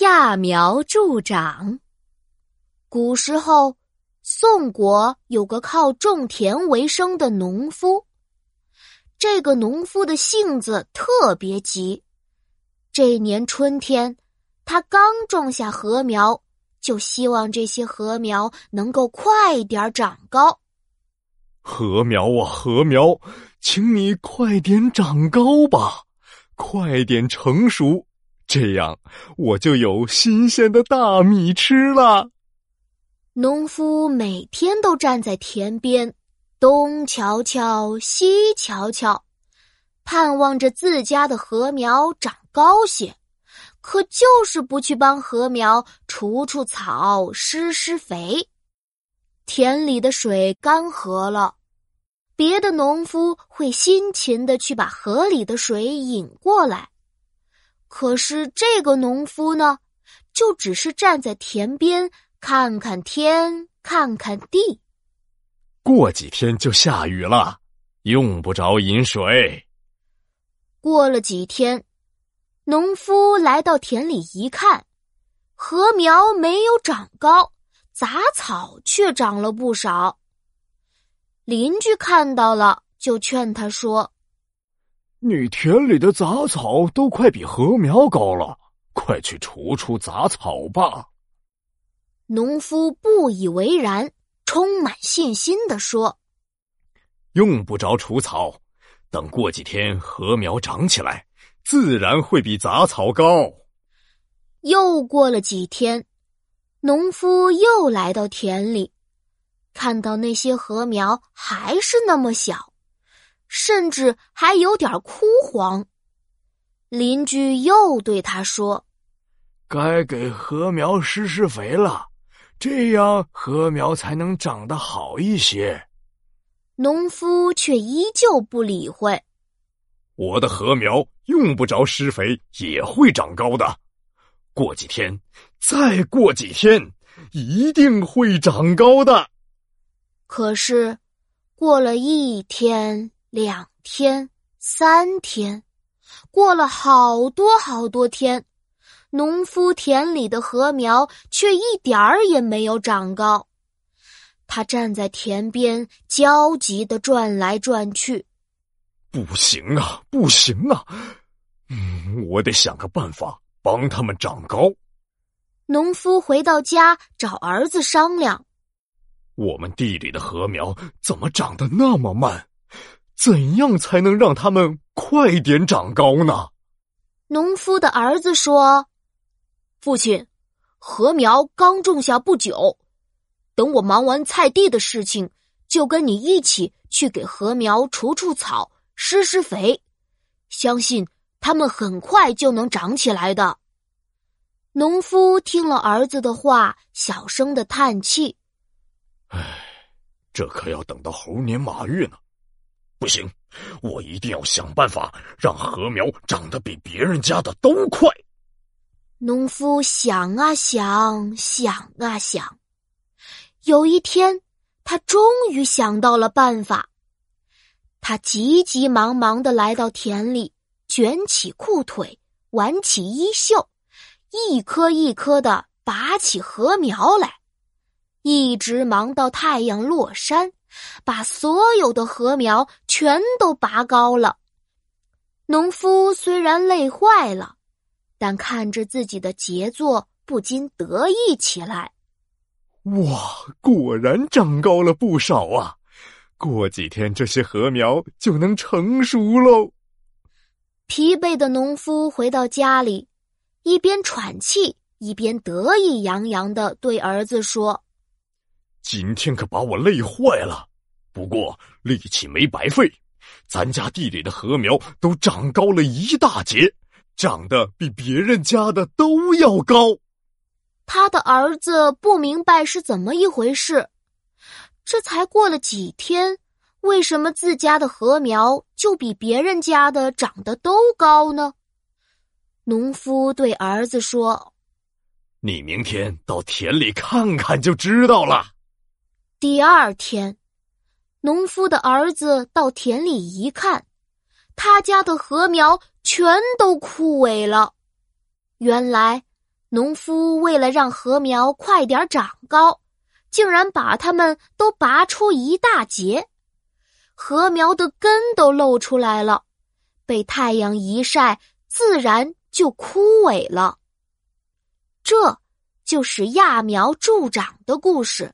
揠苗助长。古时候，宋国有个靠种田为生的农夫。这个农夫的性子特别急。这年春天，他刚种下禾苗，就希望这些禾苗能够快点长高。禾苗啊，禾苗，请你快点长高吧，快点成熟。这样，我就有新鲜的大米吃了。农夫每天都站在田边，东瞧瞧，西瞧瞧，盼望着自家的禾苗长高些，可就是不去帮禾苗除除草、施施肥。田里的水干涸了，别的农夫会辛勤的去把河里的水引过来。可是这个农夫呢，就只是站在田边看看天，看看地。过几天就下雨了，用不着饮水。过了几天，农夫来到田里一看，禾苗没有长高，杂草却长了不少。邻居看到了，就劝他说。你田里的杂草都快比禾苗高了，快去除除杂草吧。农夫不以为然，充满信心的说：“用不着除草，等过几天禾苗长起来，自然会比杂草高。”又过了几天，农夫又来到田里，看到那些禾苗还是那么小。甚至还有点枯黄。邻居又对他说：“该给禾苗施施肥了，这样禾苗才能长得好一些。”农夫却依旧不理会。我的禾苗用不着施肥也会长高的，过几天，再过几天，一定会长高的。可是，过了一天。两天，三天，过了好多好多天，农夫田里的禾苗却一点儿也没有长高。他站在田边，焦急的转来转去。不行啊，不行啊！嗯，我得想个办法帮他们长高。农夫回到家，找儿子商量：我们地里的禾苗怎么长得那么慢？怎样才能让他们快点长高呢？农夫的儿子说：“父亲，禾苗刚种下不久，等我忙完菜地的事情，就跟你一起去给禾苗除除草、施施肥，相信他们很快就能长起来的。”农夫听了儿子的话，小声的叹气：“唉，这可要等到猴年马月呢。”不行，我一定要想办法让禾苗长得比别人家的都快。农夫想啊想，想啊想，有一天，他终于想到了办法。他急急忙忙的来到田里，卷起裤腿，挽起衣袖，一颗一颗的拔起禾苗来，一直忙到太阳落山。把所有的禾苗全都拔高了。农夫虽然累坏了，但看着自己的杰作，不禁得意起来。哇，果然长高了不少啊！过几天这些禾苗就能成熟喽。疲惫的农夫回到家里，一边喘气，一边得意洋洋的对儿子说。今天可把我累坏了，不过力气没白费，咱家地里的禾苗都长高了一大截，长得比别人家的都要高。他的儿子不明白是怎么一回事，这才过了几天，为什么自家的禾苗就比别人家的长得都高呢？农夫对儿子说：“你明天到田里看看就知道了。”第二天，农夫的儿子到田里一看，他家的禾苗全都枯萎了。原来，农夫为了让禾苗快点长高，竟然把它们都拔出一大截，禾苗的根都露出来了，被太阳一晒，自然就枯萎了。这就是揠苗助长的故事。